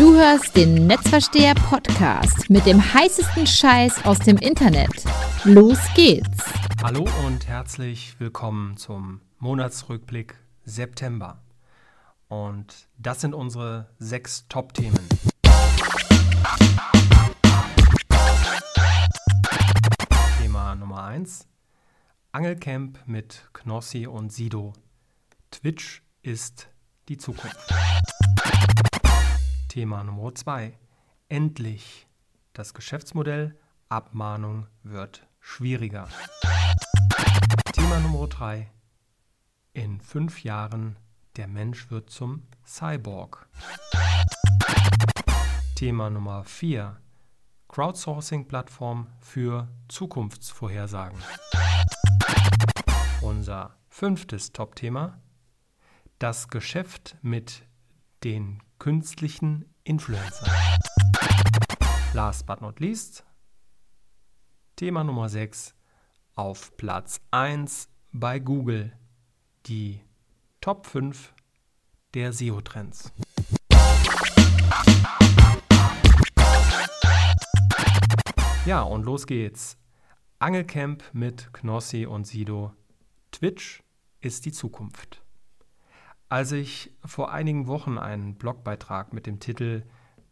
Du hörst den Netzversteher Podcast mit dem heißesten Scheiß aus dem Internet. Los geht's. Hallo und herzlich willkommen zum Monatsrückblick September. Und das sind unsere sechs Top-Themen. Thema Nummer 1. Angelcamp mit Knossi und Sido. Twitch ist die Zukunft. Thema Nummer 2. Endlich. Das Geschäftsmodell Abmahnung wird schwieriger. Thema Nummer 3. In fünf Jahren der Mensch wird zum Cyborg. Thema Nummer 4. Crowdsourcing-Plattform für Zukunftsvorhersagen. Unser fünftes Top-Thema. Das Geschäft mit den künstlichen Influencer. Last but not least, Thema Nummer 6 auf Platz 1 bei Google, die Top 5 der SEO-Trends. Ja, und los geht's. Angelcamp mit Knossi und Sido. Twitch ist die Zukunft. Als ich vor einigen Wochen einen Blogbeitrag mit dem Titel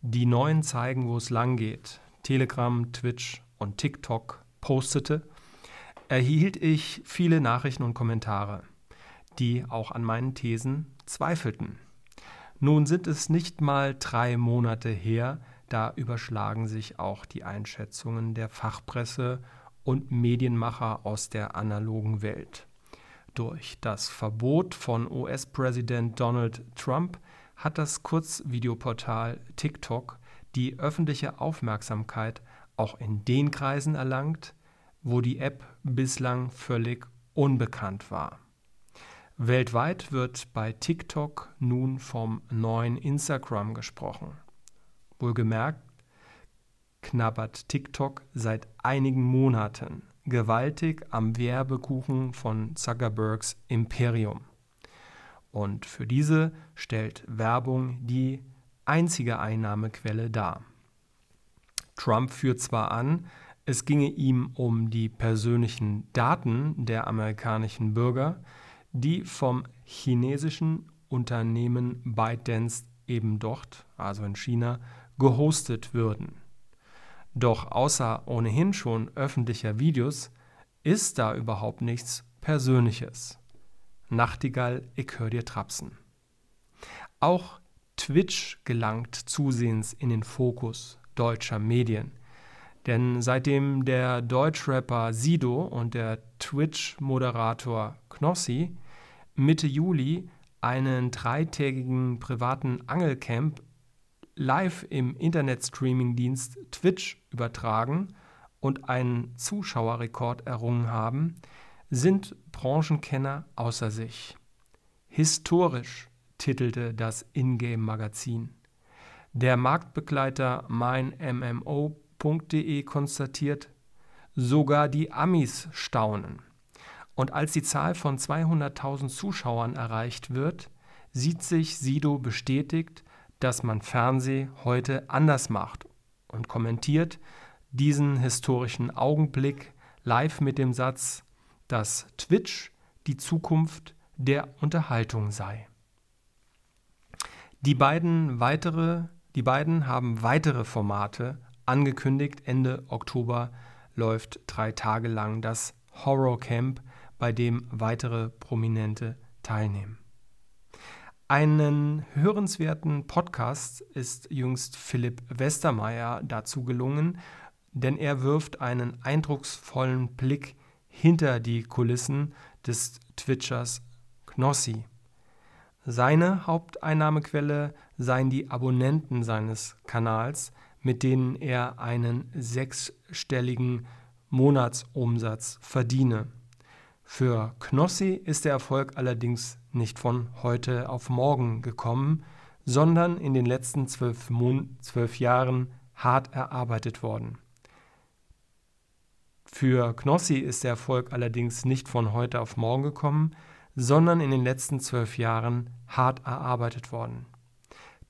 Die Neuen zeigen, wo es lang geht, Telegram, Twitch und TikTok postete, erhielt ich viele Nachrichten und Kommentare, die auch an meinen Thesen zweifelten. Nun sind es nicht mal drei Monate her, da überschlagen sich auch die Einschätzungen der Fachpresse und Medienmacher aus der analogen Welt. Durch das Verbot von US-Präsident Donald Trump hat das Kurzvideoportal TikTok die öffentliche Aufmerksamkeit auch in den Kreisen erlangt, wo die App bislang völlig unbekannt war. Weltweit wird bei TikTok nun vom neuen Instagram gesprochen. Wohlgemerkt knabbert TikTok seit einigen Monaten gewaltig am Werbekuchen von Zuckerbergs Imperium. Und für diese stellt Werbung die einzige Einnahmequelle dar. Trump führt zwar an, es ginge ihm um die persönlichen Daten der amerikanischen Bürger, die vom chinesischen Unternehmen ByteDance eben dort, also in China, gehostet würden. Doch außer ohnehin schon öffentlicher Videos ist da überhaupt nichts Persönliches. Nachtigall, ich hör dir trapsen. Auch Twitch gelangt zusehends in den Fokus deutscher Medien. Denn seitdem der Deutschrapper Sido und der Twitch-Moderator Knossi Mitte Juli einen dreitägigen privaten Angelcamp live im Internetstreaming-Dienst Twitch übertragen und einen Zuschauerrekord errungen haben, sind Branchenkenner außer sich. Historisch titelte das Ingame-Magazin. Der Marktbegleiter meinmmo.de konstatiert, sogar die Amis staunen. Und als die Zahl von 200.000 Zuschauern erreicht wird, sieht sich Sido bestätigt, dass man Fernseh heute anders macht und kommentiert diesen historischen Augenblick live mit dem Satz, dass Twitch die Zukunft der Unterhaltung sei. Die beiden, weitere, die beiden haben weitere Formate angekündigt. Ende Oktober läuft drei Tage lang das Horror Camp, bei dem weitere Prominente teilnehmen. Einen hörenswerten Podcast ist jüngst Philipp Westermeier dazu gelungen, denn er wirft einen eindrucksvollen Blick hinter die Kulissen des Twitchers Knossi. Seine Haupteinnahmequelle seien die Abonnenten seines Kanals, mit denen er einen sechsstelligen Monatsumsatz verdiene. Für Knossi ist der Erfolg allerdings nicht von heute auf morgen gekommen, sondern in den letzten zwölf, zwölf Jahren hart erarbeitet worden. Für Knossi ist der Erfolg allerdings nicht von heute auf morgen gekommen, sondern in den letzten zwölf Jahren hart erarbeitet worden.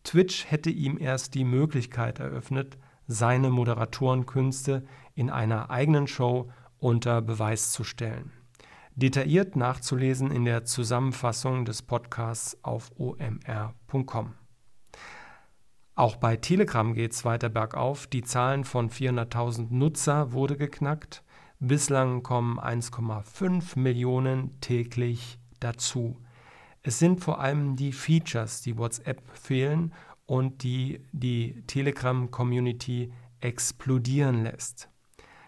Twitch hätte ihm erst die Möglichkeit eröffnet, seine Moderatorenkünste in einer eigenen Show unter Beweis zu stellen. Detailliert nachzulesen in der Zusammenfassung des Podcasts auf omr.com. Auch bei Telegram geht es weiter bergauf. Die Zahlen von 400.000 Nutzer wurde geknackt. Bislang kommen 1,5 Millionen täglich dazu. Es sind vor allem die Features, die WhatsApp fehlen und die die Telegram-Community explodieren lässt.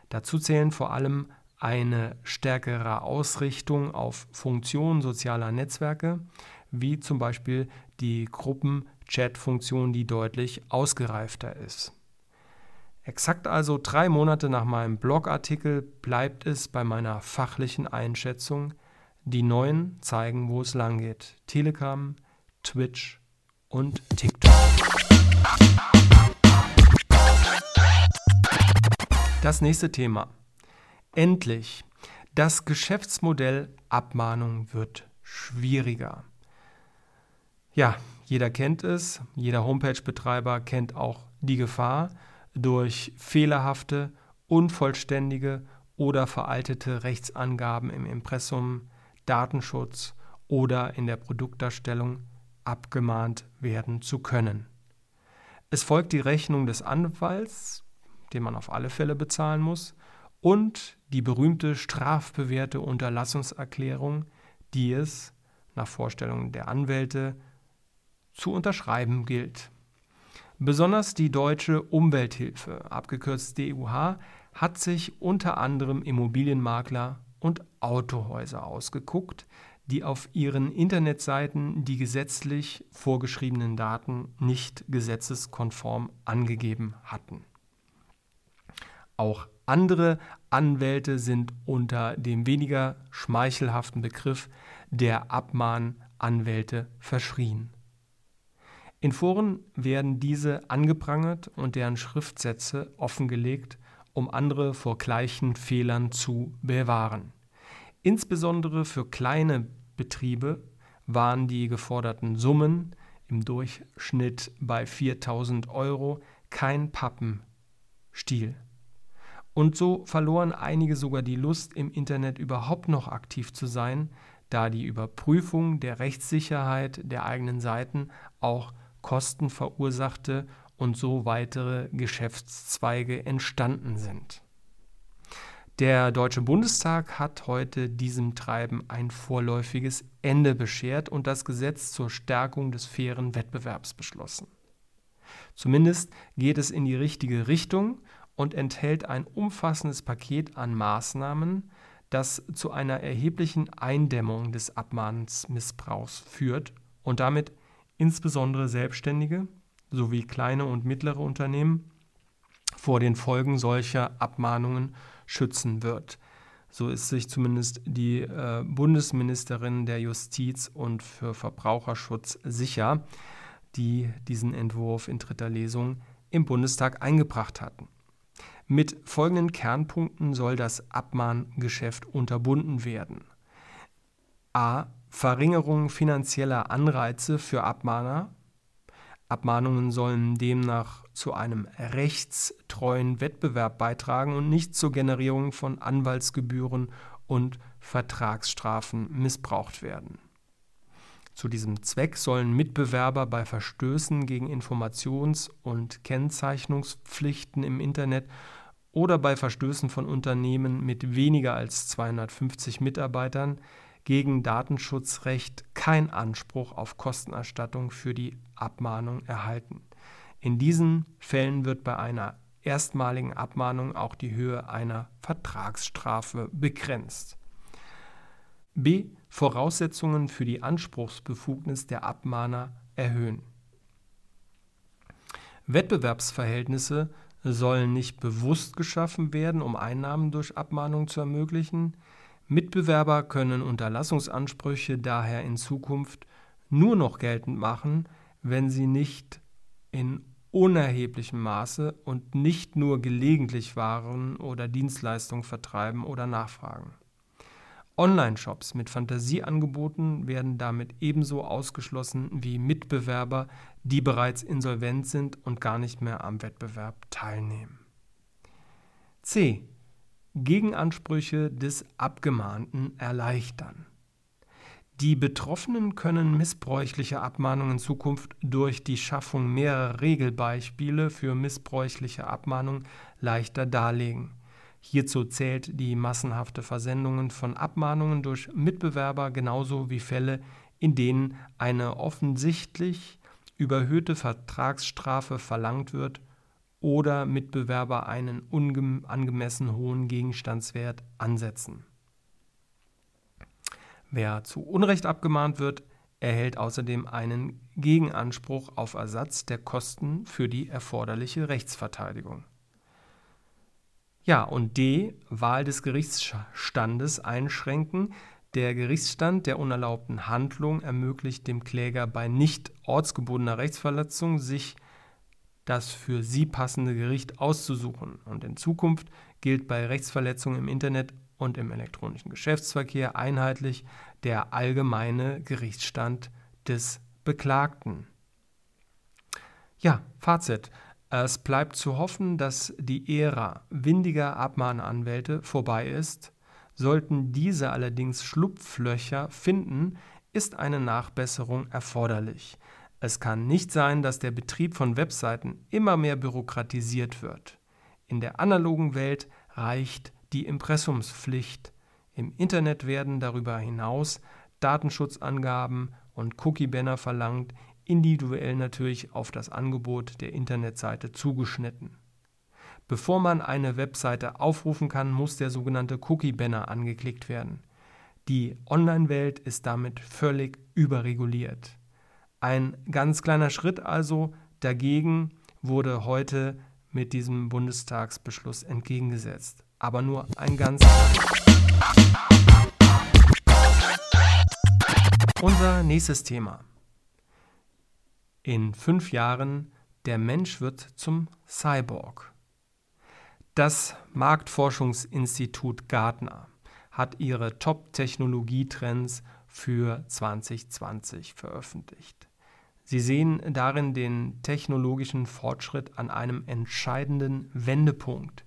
Dazu zählen vor allem eine stärkere Ausrichtung auf Funktionen sozialer Netzwerke, wie zum Beispiel die Gruppen-Chat-Funktion, die deutlich ausgereifter ist. Exakt also drei Monate nach meinem Blogartikel bleibt es bei meiner fachlichen Einschätzung, die neuen zeigen, wo es lang geht. Telegram, Twitch und TikTok. Das nächste Thema. Endlich. Das Geschäftsmodell Abmahnung wird schwieriger. Ja, jeder kennt es, jeder Homepage-Betreiber kennt auch die Gefahr durch fehlerhafte, unvollständige oder veraltete Rechtsangaben im Impressum, Datenschutz oder in der Produktdarstellung abgemahnt werden zu können. Es folgt die Rechnung des Anwalts, den man auf alle Fälle bezahlen muss, und die berühmte strafbewährte Unterlassungserklärung, die es nach Vorstellung der Anwälte zu unterschreiben gilt. Besonders die deutsche Umwelthilfe, abgekürzt DUH, hat sich unter anderem Immobilienmakler und Autohäuser ausgeguckt, die auf ihren Internetseiten die gesetzlich vorgeschriebenen Daten nicht gesetzeskonform angegeben hatten. Auch andere Anwälte sind unter dem weniger schmeichelhaften Begriff der Abmahnanwälte verschrien. In Foren werden diese angeprangert und deren Schriftsätze offengelegt, um andere vor gleichen Fehlern zu bewahren. Insbesondere für kleine Betriebe waren die geforderten Summen im Durchschnitt bei 4000 Euro kein Pappenstiel. Und so verloren einige sogar die Lust, im Internet überhaupt noch aktiv zu sein, da die Überprüfung der Rechtssicherheit der eigenen Seiten auch Kosten verursachte und so weitere Geschäftszweige entstanden sind. Der Deutsche Bundestag hat heute diesem Treiben ein vorläufiges Ende beschert und das Gesetz zur Stärkung des fairen Wettbewerbs beschlossen. Zumindest geht es in die richtige Richtung und enthält ein umfassendes Paket an Maßnahmen, das zu einer erheblichen Eindämmung des Abmahnensmissbrauchs führt und damit insbesondere Selbstständige sowie kleine und mittlere Unternehmen vor den Folgen solcher Abmahnungen schützen wird. So ist sich zumindest die äh, Bundesministerin der Justiz und für Verbraucherschutz sicher, die diesen Entwurf in dritter Lesung im Bundestag eingebracht hatten. Mit folgenden Kernpunkten soll das Abmahngeschäft unterbunden werden. A. Verringerung finanzieller Anreize für Abmahner. Abmahnungen sollen demnach zu einem rechtstreuen Wettbewerb beitragen und nicht zur Generierung von Anwaltsgebühren und Vertragsstrafen missbraucht werden. Zu diesem Zweck sollen Mitbewerber bei Verstößen gegen Informations- und Kennzeichnungspflichten im Internet oder bei Verstößen von Unternehmen mit weniger als 250 Mitarbeitern gegen Datenschutzrecht kein Anspruch auf Kostenerstattung für die Abmahnung erhalten. In diesen Fällen wird bei einer erstmaligen Abmahnung auch die Höhe einer Vertragsstrafe begrenzt. B. Voraussetzungen für die Anspruchsbefugnis der Abmahner erhöhen. Wettbewerbsverhältnisse sollen nicht bewusst geschaffen werden, um Einnahmen durch Abmahnung zu ermöglichen. Mitbewerber können Unterlassungsansprüche daher in Zukunft nur noch geltend machen, wenn sie nicht in unerheblichem Maße und nicht nur gelegentlich Waren oder Dienstleistungen vertreiben oder nachfragen. Online-Shops mit Fantasieangeboten werden damit ebenso ausgeschlossen wie Mitbewerber, die bereits insolvent sind und gar nicht mehr am Wettbewerb teilnehmen. C. Gegenansprüche des Abgemahnten erleichtern. Die Betroffenen können missbräuchliche Abmahnungen in Zukunft durch die Schaffung mehrerer Regelbeispiele für missbräuchliche Abmahnungen leichter darlegen. Hierzu zählt die massenhafte Versendung von Abmahnungen durch Mitbewerber genauso wie Fälle, in denen eine offensichtlich überhöhte Vertragsstrafe verlangt wird oder Mitbewerber einen angemessen hohen Gegenstandswert ansetzen. Wer zu Unrecht abgemahnt wird, erhält außerdem einen Gegenanspruch auf Ersatz der Kosten für die erforderliche Rechtsverteidigung. Ja, und D. Wahl des Gerichtsstandes einschränken. Der Gerichtsstand der unerlaubten Handlung ermöglicht dem Kläger bei nicht ortsgebundener Rechtsverletzung, sich das für sie passende Gericht auszusuchen. Und in Zukunft gilt bei Rechtsverletzungen im Internet und im elektronischen Geschäftsverkehr einheitlich der allgemeine Gerichtsstand des Beklagten. Ja, Fazit. Es bleibt zu hoffen, dass die Ära windiger Abmahnanwälte vorbei ist. Sollten diese allerdings Schlupflöcher finden, ist eine Nachbesserung erforderlich. Es kann nicht sein, dass der Betrieb von Webseiten immer mehr bürokratisiert wird. In der analogen Welt reicht die Impressumspflicht. Im Internet werden darüber hinaus Datenschutzangaben und Cookie-Banner verlangt, individuell natürlich auf das Angebot der Internetseite zugeschnitten. Bevor man eine Webseite aufrufen kann, muss der sogenannte Cookie-Banner angeklickt werden. Die Online-Welt ist damit völlig überreguliert. Ein ganz kleiner Schritt also dagegen wurde heute mit diesem Bundestagsbeschluss entgegengesetzt aber nur ein ganz Unser nächstes Thema. In fünf Jahren der Mensch wird zum Cyborg. Das Marktforschungsinstitut Gartner hat ihre Top-Technologietrends für 2020 veröffentlicht. Sie sehen darin den technologischen Fortschritt an einem entscheidenden Wendepunkt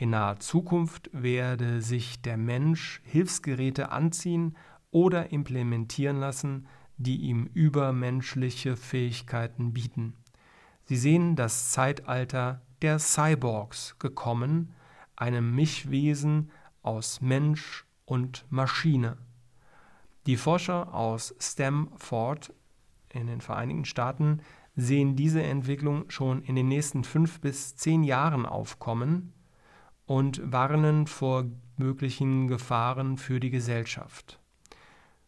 in naher Zukunft werde sich der Mensch Hilfsgeräte anziehen oder implementieren lassen, die ihm übermenschliche Fähigkeiten bieten. Sie sehen das Zeitalter der Cyborgs gekommen, einem Mischwesen aus Mensch und Maschine. Die Forscher aus Stanford in den Vereinigten Staaten sehen diese Entwicklung schon in den nächsten fünf bis zehn Jahren aufkommen und warnen vor möglichen Gefahren für die Gesellschaft.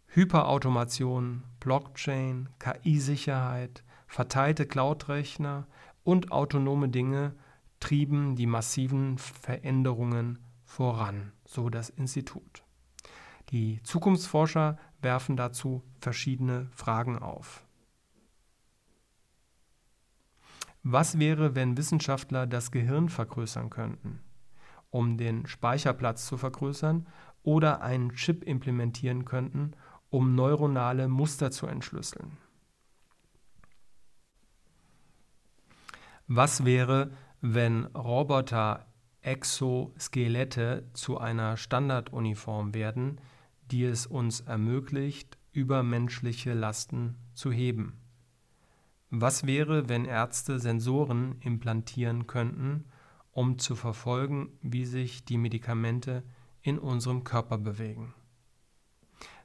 Hyperautomation, Blockchain, KI-Sicherheit, verteilte Cloud-Rechner und autonome Dinge trieben die massiven Veränderungen voran, so das Institut. Die Zukunftsforscher werfen dazu verschiedene Fragen auf. Was wäre, wenn Wissenschaftler das Gehirn vergrößern könnten? um den Speicherplatz zu vergrößern oder einen Chip implementieren könnten, um neuronale Muster zu entschlüsseln. Was wäre, wenn Roboter Exoskelette zu einer Standarduniform werden, die es uns ermöglicht, übermenschliche Lasten zu heben? Was wäre, wenn Ärzte Sensoren implantieren könnten, um zu verfolgen, wie sich die Medikamente in unserem Körper bewegen.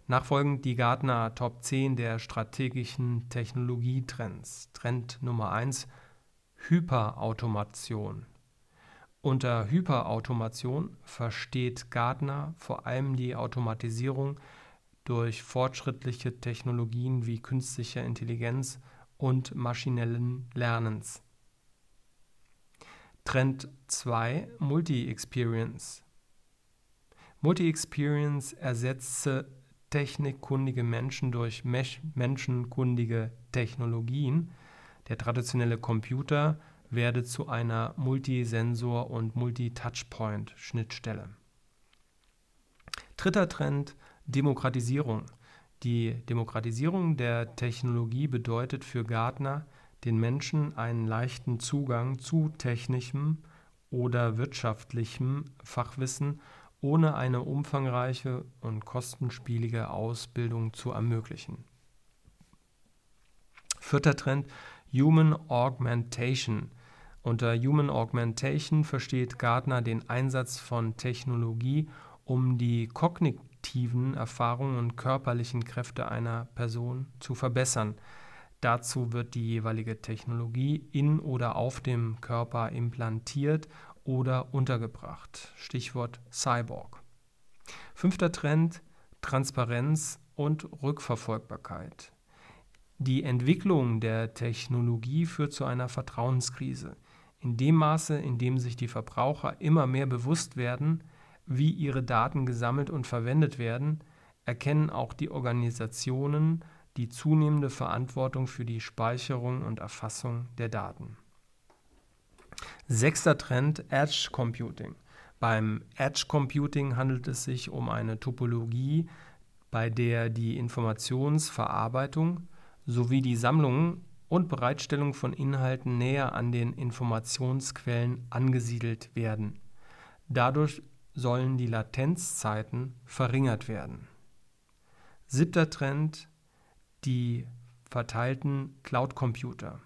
Nachfolgend die Gartner Top 10 der strategischen Technologietrends. Trend Nummer 1 Hyperautomation. Unter Hyperautomation versteht Gartner vor allem die Automatisierung durch fortschrittliche Technologien wie künstlicher Intelligenz und maschinellen Lernens. Trend 2 Multi-Experience. Multi-Experience ersetze technikkundige Menschen durch menschenkundige Technologien. Der traditionelle Computer werde zu einer Multisensor- und Multi-Touchpoint-Schnittstelle. Dritter Trend Demokratisierung. Die Demokratisierung der Technologie bedeutet für Gartner, den Menschen einen leichten Zugang zu technischem oder wirtschaftlichem Fachwissen ohne eine umfangreiche und kostenspielige Ausbildung zu ermöglichen. Vierter Trend, Human Augmentation. Unter Human Augmentation versteht Gartner den Einsatz von Technologie, um die kognitiven Erfahrungen und körperlichen Kräfte einer Person zu verbessern. Dazu wird die jeweilige Technologie in oder auf dem Körper implantiert oder untergebracht. Stichwort Cyborg. Fünfter Trend, Transparenz und Rückverfolgbarkeit. Die Entwicklung der Technologie führt zu einer Vertrauenskrise. In dem Maße, in dem sich die Verbraucher immer mehr bewusst werden, wie ihre Daten gesammelt und verwendet werden, erkennen auch die Organisationen die zunehmende Verantwortung für die Speicherung und Erfassung der Daten. Sechster Trend Edge Computing. Beim Edge Computing handelt es sich um eine Topologie, bei der die Informationsverarbeitung sowie die Sammlung und Bereitstellung von Inhalten näher an den Informationsquellen angesiedelt werden. Dadurch sollen die Latenzzeiten verringert werden. Siebter Trend die verteilten Cloud-Computer.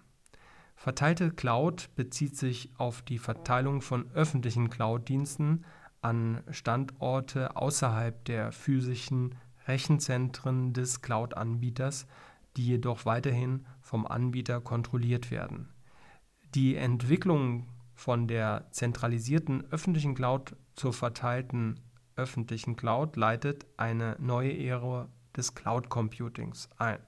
Verteilte Cloud bezieht sich auf die Verteilung von öffentlichen Cloud-Diensten an Standorte außerhalb der physischen Rechenzentren des Cloud-Anbieters, die jedoch weiterhin vom Anbieter kontrolliert werden. Die Entwicklung von der zentralisierten öffentlichen Cloud zur verteilten öffentlichen Cloud leitet eine neue Ära des Cloud Computings ein.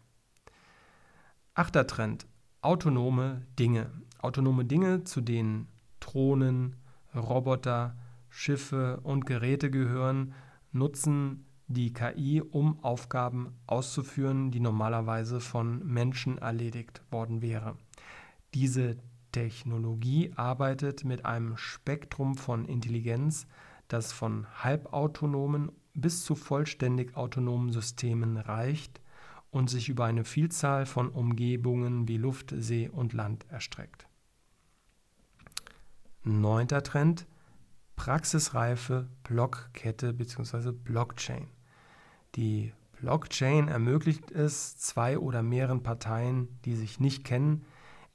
Achter Trend autonome Dinge. Autonome Dinge, zu denen Drohnen, Roboter, Schiffe und Geräte gehören, nutzen die KI, um Aufgaben auszuführen, die normalerweise von Menschen erledigt worden wäre. Diese Technologie arbeitet mit einem Spektrum von Intelligenz, das von halbautonomen bis zu vollständig autonomen Systemen reicht und sich über eine Vielzahl von Umgebungen wie Luft, See und Land erstreckt. Neunter Trend, praxisreife Blockkette bzw. Blockchain. Die Blockchain ermöglicht es zwei oder mehreren Parteien, die sich nicht kennen,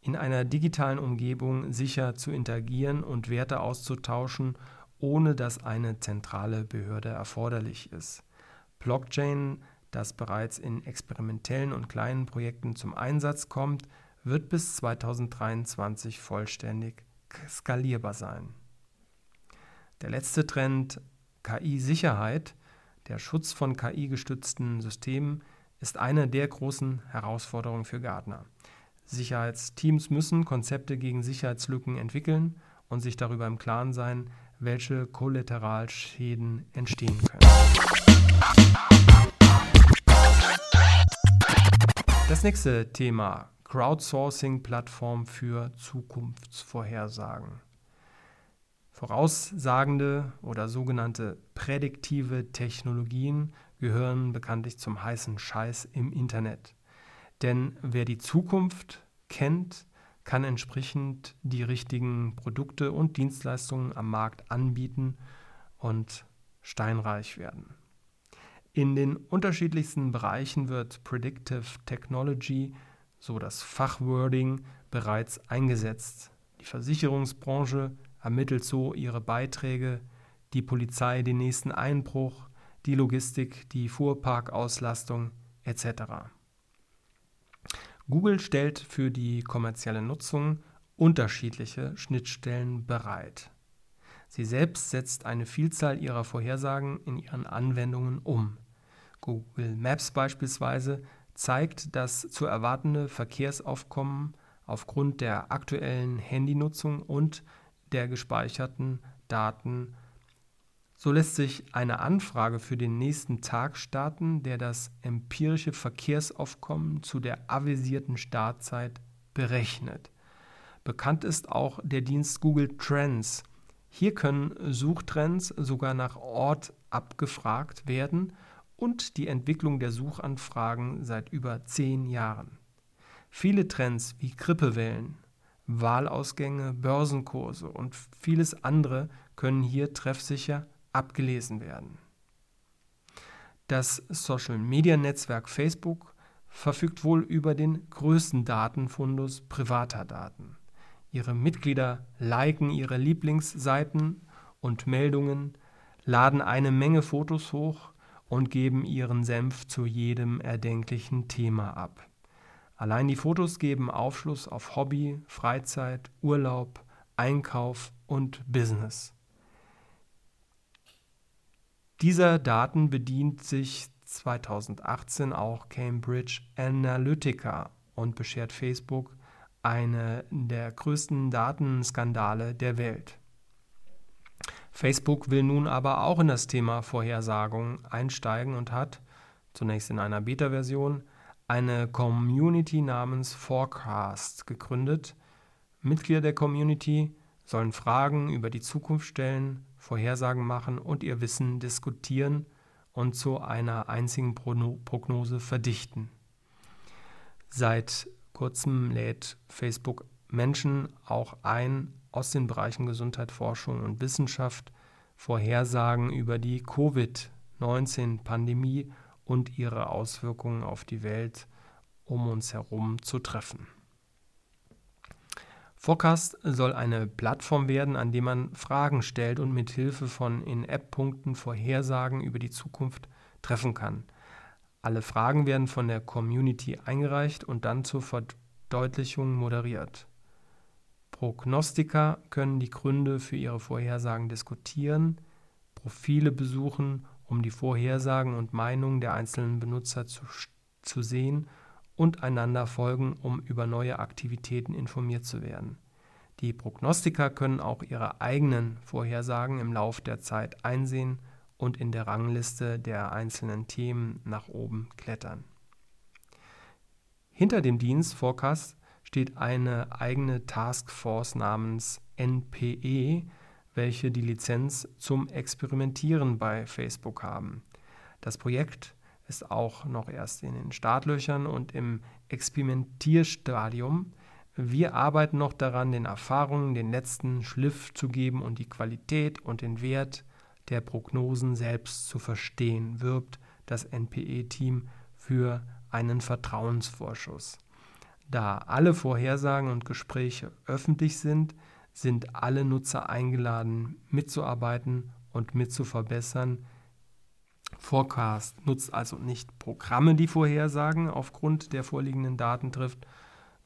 in einer digitalen Umgebung sicher zu interagieren und Werte auszutauschen, ohne dass eine zentrale Behörde erforderlich ist. Blockchain das bereits in experimentellen und kleinen Projekten zum Einsatz kommt, wird bis 2023 vollständig skalierbar sein. Der letzte Trend KI-Sicherheit, der Schutz von KI-gestützten Systemen, ist eine der großen Herausforderungen für Gartner. Sicherheitsteams müssen Konzepte gegen Sicherheitslücken entwickeln und sich darüber im Klaren sein, welche Kollateralschäden entstehen können. Das nächste Thema, Crowdsourcing-Plattform für Zukunftsvorhersagen. Voraussagende oder sogenannte prädiktive Technologien gehören bekanntlich zum heißen Scheiß im Internet. Denn wer die Zukunft kennt, kann entsprechend die richtigen Produkte und Dienstleistungen am Markt anbieten und steinreich werden. In den unterschiedlichsten Bereichen wird Predictive Technology, so das Fachwording, bereits eingesetzt. Die Versicherungsbranche ermittelt so ihre Beiträge, die Polizei den nächsten Einbruch, die Logistik die Fuhrparkauslastung etc. Google stellt für die kommerzielle Nutzung unterschiedliche Schnittstellen bereit. Sie selbst setzt eine Vielzahl ihrer Vorhersagen in ihren Anwendungen um. Google Maps beispielsweise zeigt das zu erwartende Verkehrsaufkommen aufgrund der aktuellen Handynutzung und der gespeicherten Daten. So lässt sich eine Anfrage für den nächsten Tag starten, der das empirische Verkehrsaufkommen zu der avisierten Startzeit berechnet. Bekannt ist auch der Dienst Google Trends. Hier können Suchtrends sogar nach Ort abgefragt werden und die Entwicklung der Suchanfragen seit über zehn Jahren. Viele Trends wie Grippewellen, Wahlausgänge, Börsenkurse und vieles andere können hier treffsicher abgelesen werden. Das Social-Media-Netzwerk Facebook verfügt wohl über den größten Datenfundus privater Daten. Ihre Mitglieder liken ihre Lieblingsseiten und Meldungen, laden eine Menge Fotos hoch und geben ihren Senf zu jedem erdenklichen Thema ab. Allein die Fotos geben Aufschluss auf Hobby, Freizeit, Urlaub, Einkauf und Business. Dieser Daten bedient sich 2018 auch Cambridge Analytica und beschert Facebook eine der größten Datenskandale der Welt. Facebook will nun aber auch in das Thema Vorhersagung einsteigen und hat, zunächst in einer Beta-Version, eine Community namens Forecast gegründet. Mitglieder der Community sollen Fragen über die Zukunft stellen, Vorhersagen machen und ihr Wissen diskutieren und zu einer einzigen Prognose verdichten. Seit kurzem lädt Facebook Menschen auch ein aus den Bereichen Gesundheit, Forschung und Wissenschaft, Vorhersagen über die Covid-19-Pandemie und ihre Auswirkungen auf die Welt um uns herum zu treffen. Forecast soll eine Plattform werden, an der man Fragen stellt und mit Hilfe von In-App-Punkten Vorhersagen über die Zukunft treffen kann. Alle Fragen werden von der Community eingereicht und dann zur Verdeutlichung moderiert. Prognostiker können die Gründe für ihre Vorhersagen diskutieren, Profile besuchen, um die Vorhersagen und Meinungen der einzelnen Benutzer zu, zu sehen und einander folgen, um über neue Aktivitäten informiert zu werden. Die Prognostiker können auch ihre eigenen Vorhersagen im Lauf der Zeit einsehen und in der Rangliste der einzelnen Themen nach oben klettern. Hinter dem Dienst Forecast steht eine eigene Taskforce namens NPE, welche die Lizenz zum Experimentieren bei Facebook haben. Das Projekt ist auch noch erst in den Startlöchern und im Experimentierstadium. Wir arbeiten noch daran, den Erfahrungen den letzten Schliff zu geben und die Qualität und den Wert der Prognosen selbst zu verstehen, wirbt das NPE-Team für einen Vertrauensvorschuss. Da alle Vorhersagen und Gespräche öffentlich sind, sind alle Nutzer eingeladen, mitzuarbeiten und mitzuverbessern, Forecast nutzt also nicht Programme, die Vorhersagen aufgrund der vorliegenden Daten trifft,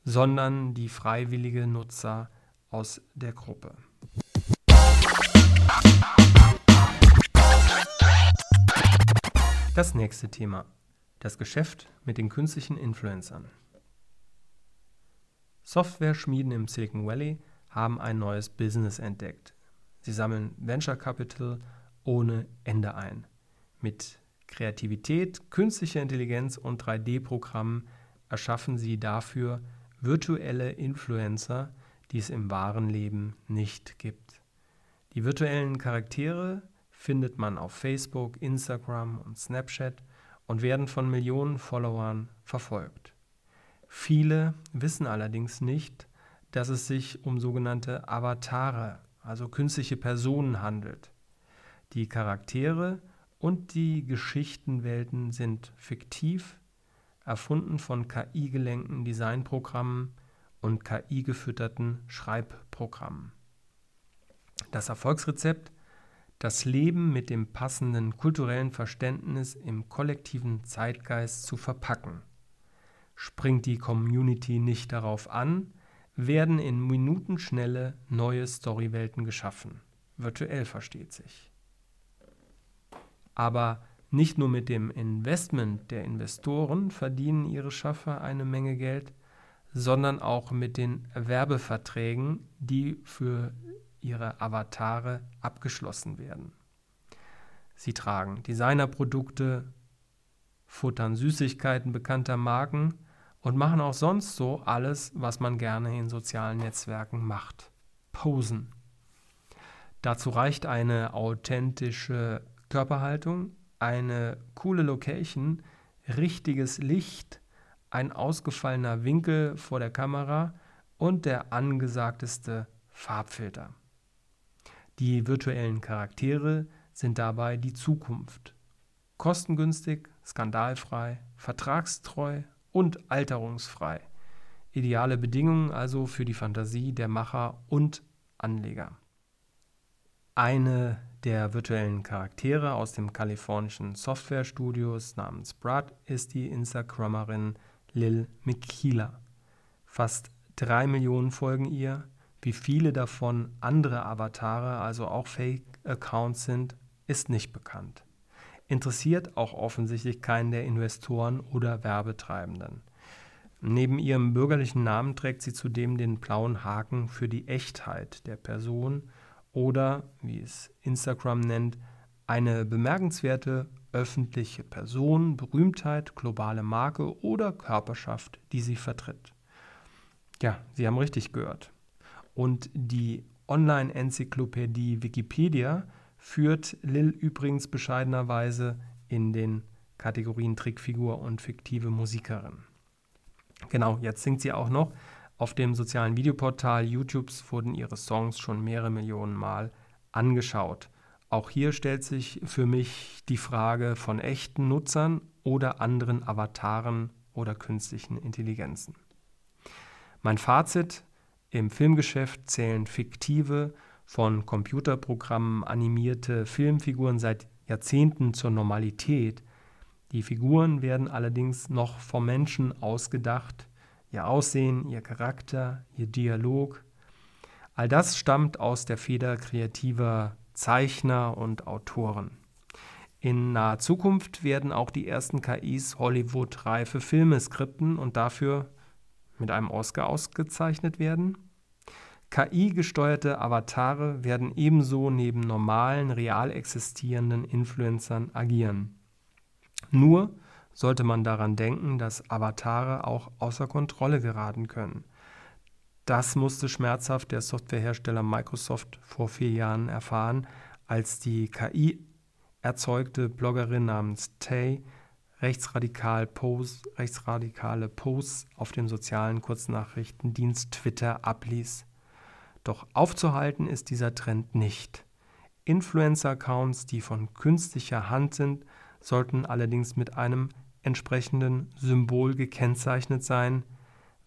sondern die freiwillige Nutzer aus der Gruppe. Das nächste Thema. Das Geschäft mit den künstlichen Influencern. Software-Schmieden im Silicon Valley haben ein neues Business entdeckt. Sie sammeln Venture Capital ohne Ende ein. Mit Kreativität, künstlicher Intelligenz und 3D-Programmen erschaffen sie dafür virtuelle Influencer, die es im wahren Leben nicht gibt. Die virtuellen Charaktere findet man auf Facebook, Instagram und Snapchat und werden von Millionen Followern verfolgt. Viele wissen allerdings nicht, dass es sich um sogenannte Avatare, also künstliche Personen handelt. Die Charaktere und die Geschichtenwelten sind fiktiv, erfunden von KI-gelenkten Designprogrammen und KI-gefütterten Schreibprogrammen. Das Erfolgsrezept das Leben mit dem passenden kulturellen Verständnis im kollektiven Zeitgeist zu verpacken. Springt die Community nicht darauf an, werden in Minutenschnelle neue Storywelten geschaffen. Virtuell versteht sich. Aber nicht nur mit dem Investment der Investoren verdienen ihre Schaffer eine Menge Geld, sondern auch mit den Werbeverträgen, die für ihre Avatare abgeschlossen werden. Sie tragen Designerprodukte, futtern Süßigkeiten bekannter Marken und machen auch sonst so alles, was man gerne in sozialen Netzwerken macht. Posen. Dazu reicht eine authentische Körperhaltung, eine coole Location, richtiges Licht, ein ausgefallener Winkel vor der Kamera und der angesagteste Farbfilter. Die virtuellen Charaktere sind dabei die Zukunft. Kostengünstig, skandalfrei, vertragstreu und alterungsfrei. Ideale Bedingungen also für die Fantasie der Macher und Anleger. Eine der virtuellen Charaktere aus dem kalifornischen Softwarestudios namens Brad ist die Instagrammerin Lil Mikila. Fast drei Millionen folgen ihr. Wie viele davon andere Avatare, also auch Fake-Accounts sind, ist nicht bekannt. Interessiert auch offensichtlich keinen der Investoren oder Werbetreibenden. Neben ihrem bürgerlichen Namen trägt sie zudem den blauen Haken für die Echtheit der Person oder, wie es Instagram nennt, eine bemerkenswerte öffentliche Person, Berühmtheit, globale Marke oder Körperschaft, die sie vertritt. Ja, Sie haben richtig gehört. Und die Online-Enzyklopädie Wikipedia führt Lil übrigens bescheidenerweise in den Kategorien Trickfigur und fiktive Musikerin. Genau, jetzt singt sie auch noch. Auf dem sozialen Videoportal YouTubes wurden ihre Songs schon mehrere Millionen Mal angeschaut. Auch hier stellt sich für mich die Frage von echten Nutzern oder anderen Avataren oder künstlichen Intelligenzen. Mein Fazit, im Filmgeschäft zählen fiktive, von Computerprogrammen animierte Filmfiguren seit Jahrzehnten zur Normalität. Die Figuren werden allerdings noch vom Menschen ausgedacht, ihr Aussehen, ihr Charakter, ihr Dialog. All das stammt aus der Feder kreativer Zeichner und Autoren. In naher Zukunft werden auch die ersten KIs Hollywood-reife Filme skripten und dafür mit einem Oscar ausgezeichnet werden. KI-gesteuerte Avatare werden ebenso neben normalen, real existierenden Influencern agieren. Nur sollte man daran denken, dass Avatare auch außer Kontrolle geraten können. Das musste schmerzhaft der Softwarehersteller Microsoft vor vier Jahren erfahren, als die KI erzeugte Bloggerin namens Tay rechtsradikal Post, rechtsradikale Posts auf dem sozialen Kurznachrichtendienst Twitter abließ. Doch aufzuhalten ist dieser Trend nicht. Influencer-Accounts, die von künstlicher Hand sind, sollten allerdings mit einem entsprechenden Symbol gekennzeichnet sein,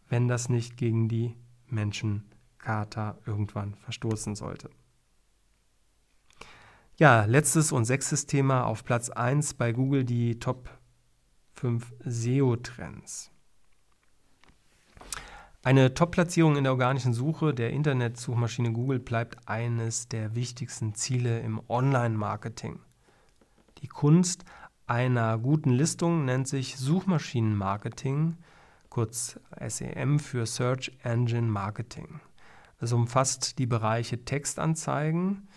wenn das nicht gegen die Menschencharta irgendwann verstoßen sollte. Ja, letztes und sechstes Thema auf Platz 1 bei Google die Top 5 SEO-Trends. Eine Top-Platzierung in der organischen Suche der Internetsuchmaschine Google bleibt eines der wichtigsten Ziele im Online-Marketing. Die Kunst einer guten Listung nennt sich Suchmaschinenmarketing, kurz SEM für Search Engine Marketing. Es umfasst die Bereiche Textanzeigen,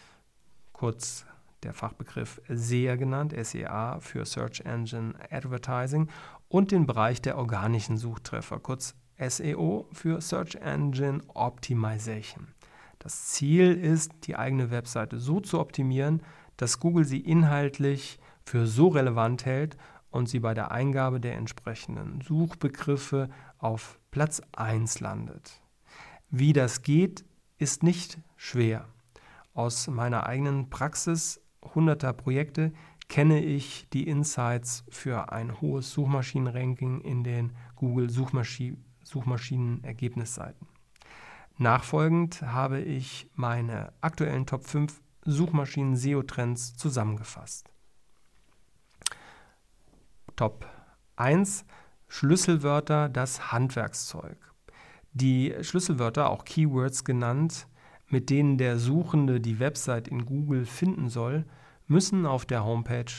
kurz der Fachbegriff SEA genannt, SEA für Search Engine Advertising, und den Bereich der organischen Suchtreffer, kurz SEO für Search Engine Optimization. Das Ziel ist, die eigene Webseite so zu optimieren, dass Google sie inhaltlich für so relevant hält und sie bei der Eingabe der entsprechenden Suchbegriffe auf Platz 1 landet. Wie das geht, ist nicht schwer. Aus meiner eigenen Praxis hunderter Projekte kenne ich die Insights für ein hohes Suchmaschinenranking in den Google Suchmaschi Suchmaschinenergebnisseiten. Nachfolgend habe ich meine aktuellen Top 5 Suchmaschinen-SEO-Trends zusammengefasst. Top 1 Schlüsselwörter, das Handwerkszeug. Die Schlüsselwörter, auch Keywords genannt, mit denen der Suchende die Website in Google finden soll, müssen auf der Homepage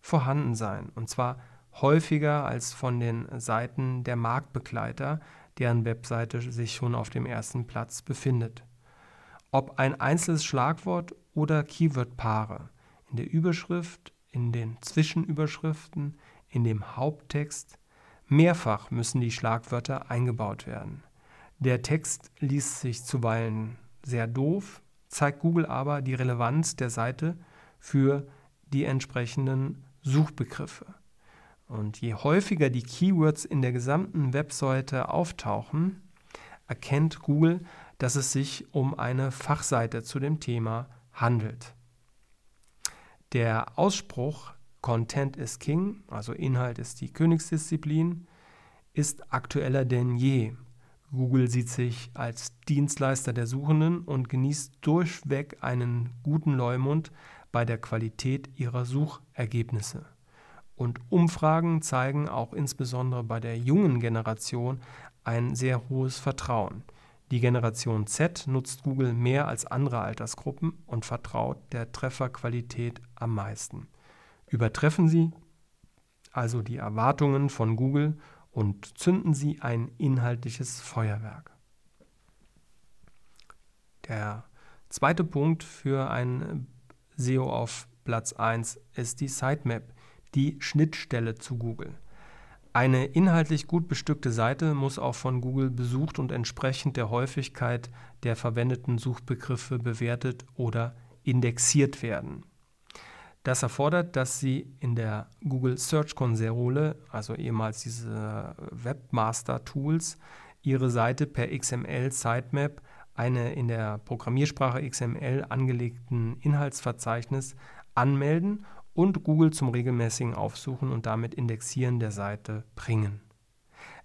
vorhanden sein. Und zwar häufiger als von den Seiten der Marktbegleiter, deren Webseite sich schon auf dem ersten Platz befindet. Ob ein einzelnes Schlagwort oder Keywordpaare in der Überschrift, in den Zwischenüberschriften, in dem Haupttext, mehrfach müssen die Schlagwörter eingebaut werden. Der Text liest sich zuweilen sehr doof, zeigt Google aber die Relevanz der Seite für die entsprechenden Suchbegriffe. Und je häufiger die Keywords in der gesamten Webseite auftauchen, erkennt Google, dass es sich um eine Fachseite zu dem Thema handelt. Der Ausspruch Content is King, also Inhalt ist die Königsdisziplin, ist aktueller denn je. Google sieht sich als Dienstleister der Suchenden und genießt durchweg einen guten Leumund bei der Qualität ihrer Suchergebnisse. Und Umfragen zeigen auch insbesondere bei der jungen Generation ein sehr hohes Vertrauen. Die Generation Z nutzt Google mehr als andere Altersgruppen und vertraut der Trefferqualität am meisten. Übertreffen Sie also die Erwartungen von Google und zünden Sie ein inhaltliches Feuerwerk. Der zweite Punkt für ein SEO auf Platz 1 ist die Sitemap, die Schnittstelle zu Google. Eine inhaltlich gut bestückte Seite muss auch von Google besucht und entsprechend der Häufigkeit der verwendeten Suchbegriffe bewertet oder indexiert werden. Das erfordert, dass Sie in der Google Search Konsole, also ehemals diese Webmaster Tools, Ihre Seite per XML Sitemap eine in der Programmiersprache XML angelegten Inhaltsverzeichnis anmelden und Google zum regelmäßigen Aufsuchen und damit Indexieren der Seite bringen.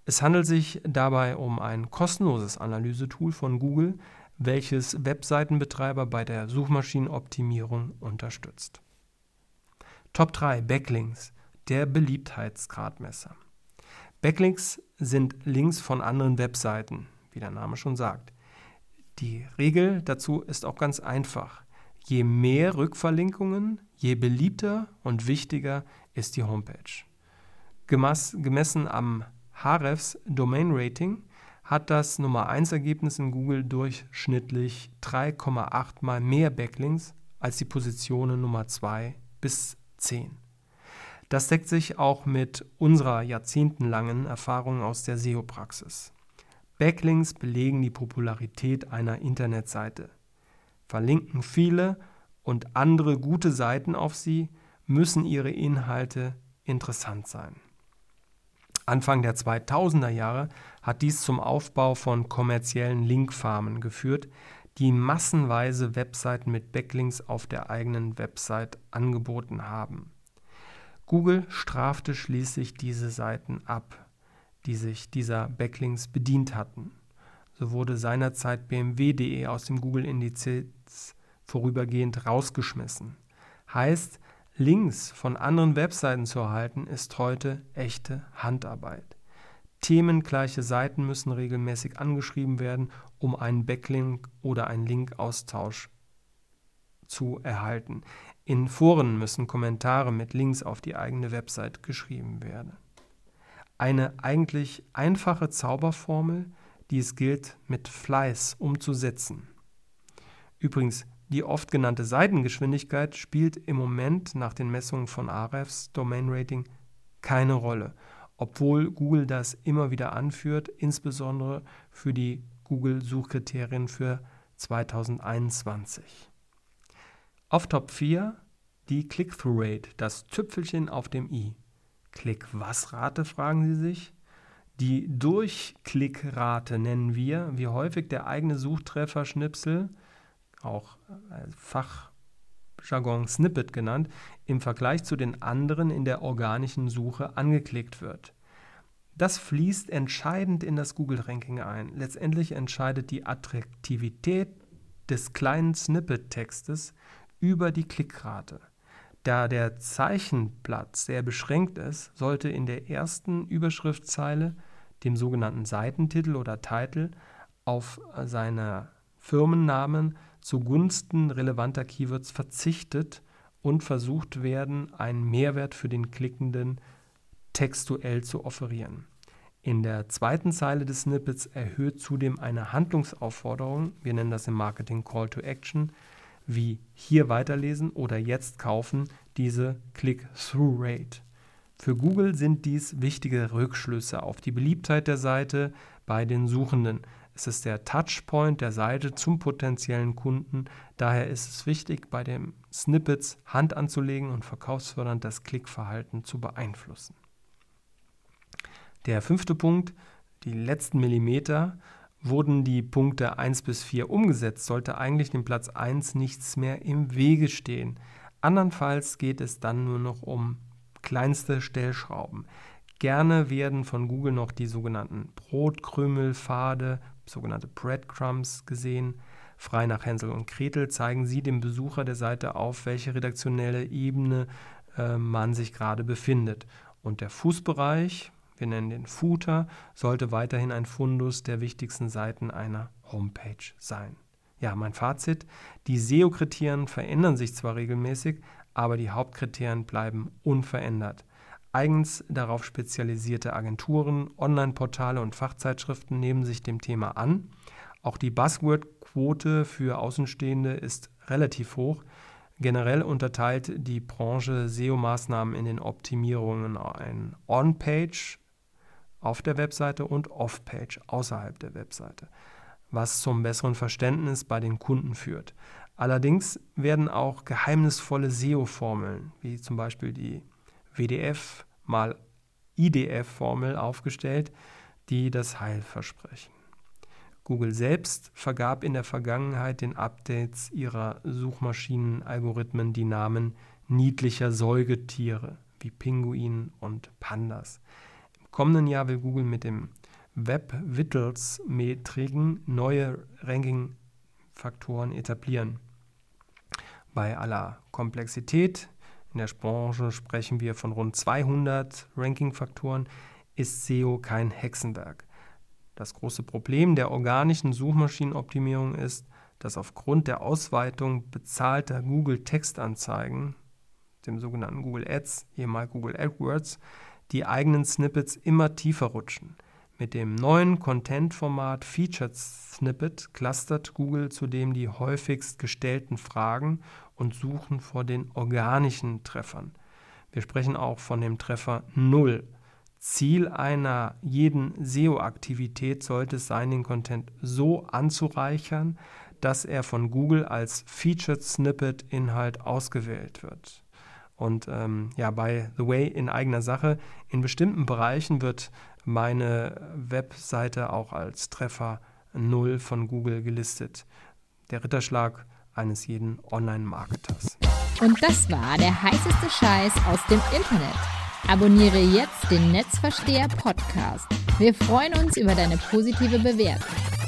Es handelt sich dabei um ein kostenloses Analysetool von Google, welches Webseitenbetreiber bei der Suchmaschinenoptimierung unterstützt. Top 3 Backlinks, der Beliebtheitsgradmesser. Backlinks sind Links von anderen Webseiten, wie der Name schon sagt. Die Regel dazu ist auch ganz einfach. Je mehr Rückverlinkungen, je beliebter und wichtiger ist die Homepage. Gemas, gemessen am Hrefs Domain Rating hat das Nummer 1 Ergebnis in Google durchschnittlich 3,8 mal mehr Backlinks als die Positionen Nummer 2 bis 10. Das deckt sich auch mit unserer jahrzehntelangen Erfahrung aus der SEO-Praxis. Backlinks belegen die Popularität einer Internetseite. Verlinken viele und andere gute Seiten auf sie, müssen ihre Inhalte interessant sein. Anfang der 2000er Jahre hat dies zum Aufbau von kommerziellen Linkfarmen geführt, die massenweise Webseiten mit Backlinks auf der eigenen Website angeboten haben. Google strafte schließlich diese Seiten ab, die sich dieser Backlinks bedient hatten. So wurde seinerzeit bmw.de aus dem Google-Indiz vorübergehend rausgeschmissen. Heißt, Links von anderen Webseiten zu erhalten, ist heute echte Handarbeit. Themengleiche Seiten müssen regelmäßig angeschrieben werden, um einen Backlink oder einen Linkaustausch zu erhalten. In Foren müssen Kommentare mit Links auf die eigene Website geschrieben werden. Eine eigentlich einfache Zauberformel, die es gilt mit Fleiß umzusetzen. Übrigens, die oft genannte Seitengeschwindigkeit spielt im Moment nach den Messungen von Ahrefs Domain Rating keine Rolle obwohl Google das immer wieder anführt, insbesondere für die Google-Suchkriterien für 2021. Auf Top 4 die Click-Through-Rate, das Tüpfelchen auf dem i. Klick-was-Rate, fragen Sie sich? Die Durchklickrate nennen wir, wie häufig der eigene Suchtreffer-Schnipsel, auch Fach Jargon Snippet genannt, im Vergleich zu den anderen in der organischen Suche angeklickt wird. Das fließt entscheidend in das Google-Ranking ein. Letztendlich entscheidet die Attraktivität des kleinen Snippet-Textes über die Klickrate. Da der Zeichenplatz sehr beschränkt ist, sollte in der ersten Überschriftzeile, dem sogenannten Seitentitel oder Titel, auf seine Firmennamen zugunsten relevanter Keywords verzichtet und versucht werden, einen Mehrwert für den Klickenden textuell zu offerieren. In der zweiten Zeile des Snippets erhöht zudem eine Handlungsaufforderung, wir nennen das im Marketing Call to Action, wie hier weiterlesen oder jetzt kaufen, diese Click-Through-Rate. Für Google sind dies wichtige Rückschlüsse auf die Beliebtheit der Seite bei den Suchenden. Es ist der Touchpoint der Seite zum potenziellen Kunden. Daher ist es wichtig, bei den Snippets Hand anzulegen und verkaufsfördernd das Klickverhalten zu beeinflussen. Der fünfte Punkt, die letzten Millimeter, wurden die Punkte 1 bis 4 umgesetzt, sollte eigentlich dem Platz 1 nichts mehr im Wege stehen. Andernfalls geht es dann nur noch um kleinste Stellschrauben. Gerne werden von Google noch die sogenannten Brotkrümelpfade, sogenannte Breadcrumbs gesehen. Frei nach Hänsel und Gretel zeigen sie dem Besucher der Seite auf, welche redaktionelle Ebene äh, man sich gerade befindet. Und der Fußbereich, wir nennen den Footer, sollte weiterhin ein Fundus der wichtigsten Seiten einer Homepage sein. Ja, mein Fazit, die SEO-Kriterien verändern sich zwar regelmäßig, aber die Hauptkriterien bleiben unverändert. Eigens darauf spezialisierte Agenturen, Online-Portale und Fachzeitschriften nehmen sich dem Thema an. Auch die Buzzword-Quote für Außenstehende ist relativ hoch. Generell unterteilt die Branche SEO-Maßnahmen in den Optimierungen in On-Page auf der Webseite und Off-Page außerhalb der Webseite, was zum besseren Verständnis bei den Kunden führt. Allerdings werden auch geheimnisvolle SEO-Formeln, wie zum Beispiel die WDF mal IDF-Formel aufgestellt, die das Heil versprechen. Google selbst vergab in der Vergangenheit den Updates ihrer Suchmaschinenalgorithmen die Namen niedlicher Säugetiere wie Pinguinen und Pandas. Im kommenden Jahr will Google mit dem Web Vitals Metriken neue Ranking-Faktoren etablieren. Bei aller Komplexität in der Branche sprechen wir von rund 200 Ranking-Faktoren, ist SEO kein Hexenwerk. Das große Problem der organischen Suchmaschinenoptimierung ist, dass aufgrund der Ausweitung bezahlter Google-Textanzeigen, dem sogenannten Google Ads, ehemals Google AdWords, die eigenen Snippets immer tiefer rutschen. Mit dem neuen Content-Format Featured Snippet clustert Google zudem die häufigst gestellten Fragen und suchen vor den organischen Treffern. Wir sprechen auch von dem Treffer 0. Ziel einer jeden SEO-Aktivität sollte es sein, den Content so anzureichern, dass er von Google als Featured Snippet Inhalt ausgewählt wird. Und ähm, ja, by the way, in eigener Sache, in bestimmten Bereichen wird meine Webseite auch als Treffer 0 von Google gelistet. Der Ritterschlag eines jeden Online-Marketers. Und das war der heißeste Scheiß aus dem Internet. Abonniere jetzt den Netzversteher Podcast. Wir freuen uns über deine positive Bewertung.